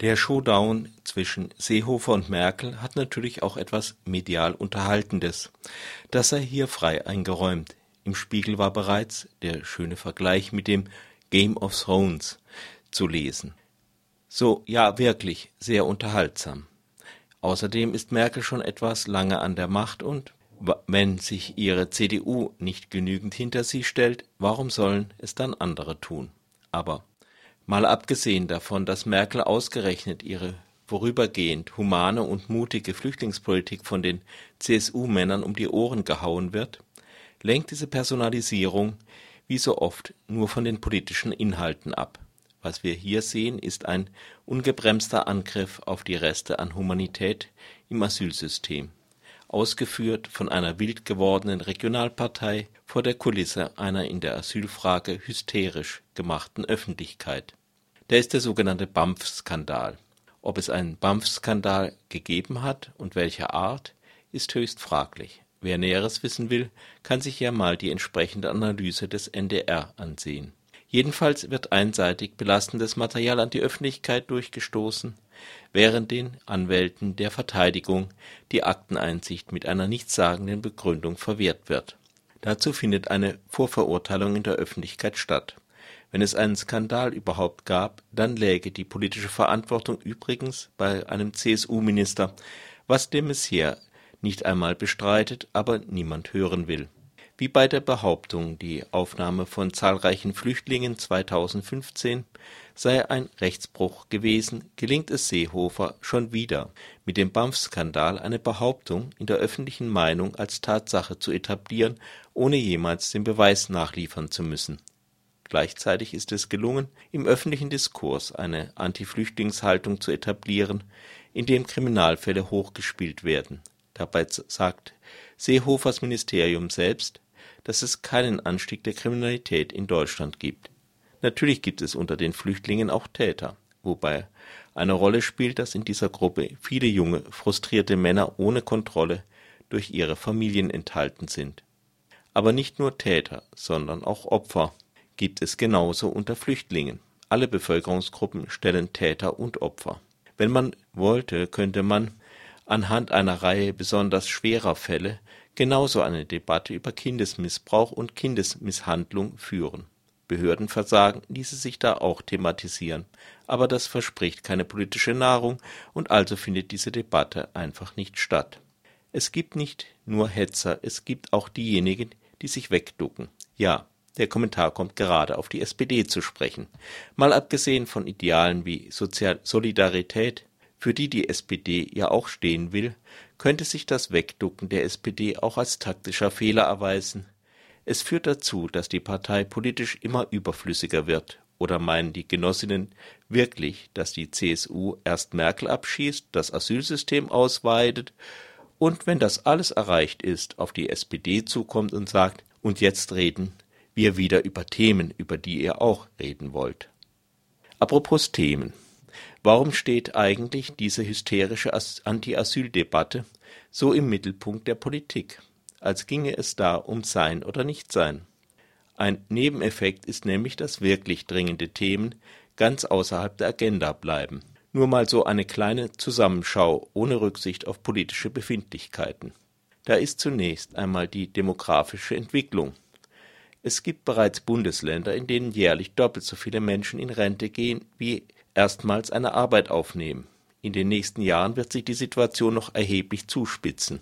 Der Showdown zwischen Seehofer und Merkel hat natürlich auch etwas medial Unterhaltendes. Das sei hier frei eingeräumt. Im Spiegel war bereits der schöne Vergleich mit dem Game of Thrones zu lesen. So, ja, wirklich, sehr unterhaltsam. Außerdem ist Merkel schon etwas lange an der Macht und wenn sich ihre CDU nicht genügend hinter sie stellt, warum sollen es dann andere tun? Aber Mal abgesehen davon, dass Merkel ausgerechnet ihre vorübergehend humane und mutige Flüchtlingspolitik von den CSU-Männern um die Ohren gehauen wird, lenkt diese Personalisierung wie so oft nur von den politischen Inhalten ab. Was wir hier sehen, ist ein ungebremster Angriff auf die Reste an Humanität im Asylsystem, ausgeführt von einer wild gewordenen Regionalpartei vor der Kulisse einer in der Asylfrage hysterisch gemachten Öffentlichkeit der ist der sogenannte BAMF-Skandal. Ob es einen BAMF-Skandal gegeben hat und welcher Art, ist höchst fraglich. Wer Näheres wissen will, kann sich ja mal die entsprechende Analyse des NDR ansehen. Jedenfalls wird einseitig belastendes Material an die Öffentlichkeit durchgestoßen, während den Anwälten der Verteidigung die Akteneinsicht mit einer nichtssagenden Begründung verwehrt wird. Dazu findet eine Vorverurteilung in der Öffentlichkeit statt wenn es einen Skandal überhaupt gab, dann läge die politische Verantwortung übrigens bei einem CSU-Minister, was de Maizière nicht einmal bestreitet, aber niemand hören will. Wie bei der Behauptung, die Aufnahme von zahlreichen Flüchtlingen 2015 sei ein Rechtsbruch gewesen, gelingt es Seehofer schon wieder, mit dem BAMF-Skandal eine Behauptung in der öffentlichen Meinung als Tatsache zu etablieren, ohne jemals den Beweis nachliefern zu müssen Gleichzeitig ist es gelungen, im öffentlichen Diskurs eine Anti-Flüchtlingshaltung zu etablieren, indem Kriminalfälle hochgespielt werden. Dabei sagt Seehofers Ministerium selbst, dass es keinen Anstieg der Kriminalität in Deutschland gibt. Natürlich gibt es unter den Flüchtlingen auch Täter, wobei eine Rolle spielt, dass in dieser Gruppe viele junge, frustrierte Männer ohne Kontrolle durch ihre Familien enthalten sind. Aber nicht nur Täter, sondern auch Opfer gibt es genauso unter Flüchtlingen. Alle Bevölkerungsgruppen stellen Täter und Opfer. Wenn man wollte, könnte man anhand einer Reihe besonders schwerer Fälle genauso eine Debatte über Kindesmissbrauch und Kindesmisshandlung führen. Behördenversagen ließe sich da auch thematisieren, aber das verspricht keine politische Nahrung und also findet diese Debatte einfach nicht statt. Es gibt nicht nur Hetzer, es gibt auch diejenigen, die sich wegducken. Ja, der Kommentar kommt gerade auf die SPD zu sprechen. Mal abgesehen von Idealen wie Sozial Solidarität, für die die SPD ja auch stehen will, könnte sich das Wegducken der SPD auch als taktischer Fehler erweisen. Es führt dazu, dass die Partei politisch immer überflüssiger wird. Oder meinen die Genossinnen wirklich, dass die CSU erst Merkel abschießt, das Asylsystem ausweitet und wenn das alles erreicht ist, auf die SPD zukommt und sagt, und jetzt reden wir wieder über Themen, über die ihr auch reden wollt. Apropos Themen. Warum steht eigentlich diese hysterische Anti-Asyl-Debatte so im Mittelpunkt der Politik, als ginge es da um Sein oder Nichtsein? Ein Nebeneffekt ist nämlich, dass wirklich dringende Themen ganz außerhalb der Agenda bleiben. Nur mal so eine kleine Zusammenschau ohne Rücksicht auf politische Befindlichkeiten. Da ist zunächst einmal die demografische Entwicklung. Es gibt bereits Bundesländer, in denen jährlich doppelt so viele Menschen in Rente gehen, wie erstmals eine Arbeit aufnehmen. In den nächsten Jahren wird sich die Situation noch erheblich zuspitzen.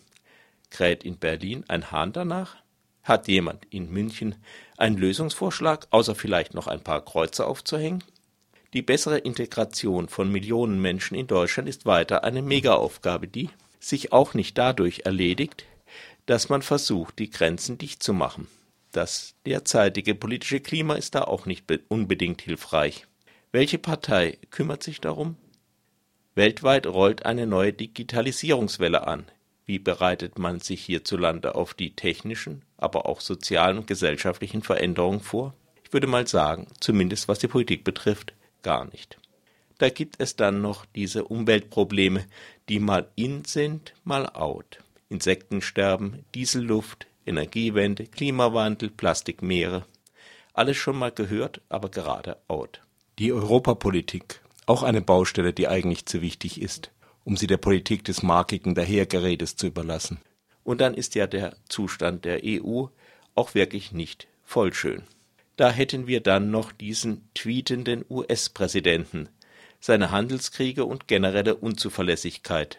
Kräht in Berlin ein Hahn danach? Hat jemand in München einen Lösungsvorschlag, außer vielleicht noch ein paar Kreuze aufzuhängen? Die bessere Integration von Millionen Menschen in Deutschland ist weiter eine Megaaufgabe, die sich auch nicht dadurch erledigt, dass man versucht, die Grenzen dicht zu machen. Das derzeitige politische Klima ist da auch nicht unbedingt hilfreich. Welche Partei kümmert sich darum? Weltweit rollt eine neue Digitalisierungswelle an. Wie bereitet man sich hierzulande auf die technischen, aber auch sozialen und gesellschaftlichen Veränderungen vor? Ich würde mal sagen, zumindest was die Politik betrifft, gar nicht. Da gibt es dann noch diese Umweltprobleme, die mal in sind, mal out. Insektensterben, Dieselluft, Energiewende, Klimawandel, Plastikmeere. Alles schon mal gehört, aber gerade out. Die Europapolitik. Auch eine Baustelle, die eigentlich zu wichtig ist, um sie der Politik des markigen Dahergeredes zu überlassen. Und dann ist ja der Zustand der EU auch wirklich nicht voll schön. Da hätten wir dann noch diesen tweetenden US-Präsidenten, seine Handelskriege und generelle Unzuverlässigkeit.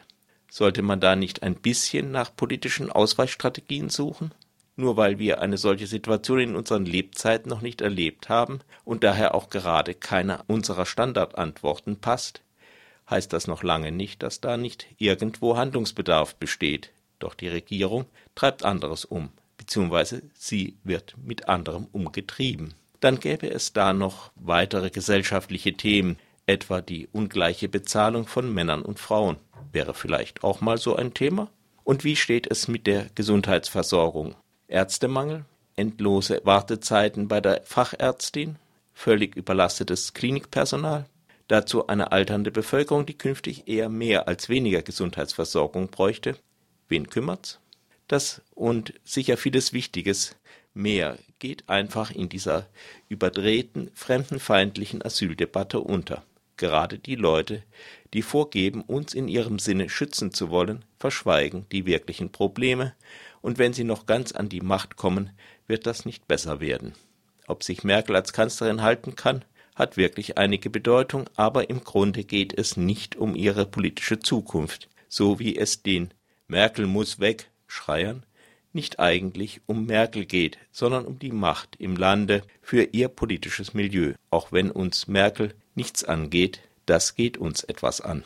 Sollte man da nicht ein bisschen nach politischen Ausweichstrategien suchen? Nur weil wir eine solche Situation in unseren Lebzeiten noch nicht erlebt haben und daher auch gerade keine unserer Standardantworten passt, heißt das noch lange nicht, dass da nicht irgendwo Handlungsbedarf besteht. Doch die Regierung treibt anderes um, beziehungsweise sie wird mit anderem umgetrieben. Dann gäbe es da noch weitere gesellschaftliche Themen, etwa die ungleiche Bezahlung von Männern und Frauen. Wäre vielleicht auch mal so ein Thema? Und wie steht es mit der Gesundheitsversorgung? Ärztemangel, endlose Wartezeiten bei der Fachärztin, völlig überlastetes Klinikpersonal, dazu eine alternde Bevölkerung, die künftig eher mehr als weniger Gesundheitsversorgung bräuchte. Wen kümmert's? Das und sicher vieles Wichtiges mehr geht einfach in dieser überdrehten, fremdenfeindlichen Asyldebatte unter. Gerade die Leute, die vorgeben, uns in ihrem Sinne schützen zu wollen, verschweigen die wirklichen Probleme und wenn sie noch ganz an die Macht kommen, wird das nicht besser werden. Ob sich Merkel als Kanzlerin halten kann, hat wirklich einige Bedeutung, aber im Grunde geht es nicht um ihre politische Zukunft, so wie es den Merkel muss weg Schreiern nicht eigentlich um Merkel geht, sondern um die Macht im Lande für ihr politisches Milieu. Auch wenn uns Merkel nichts angeht, das geht uns etwas an.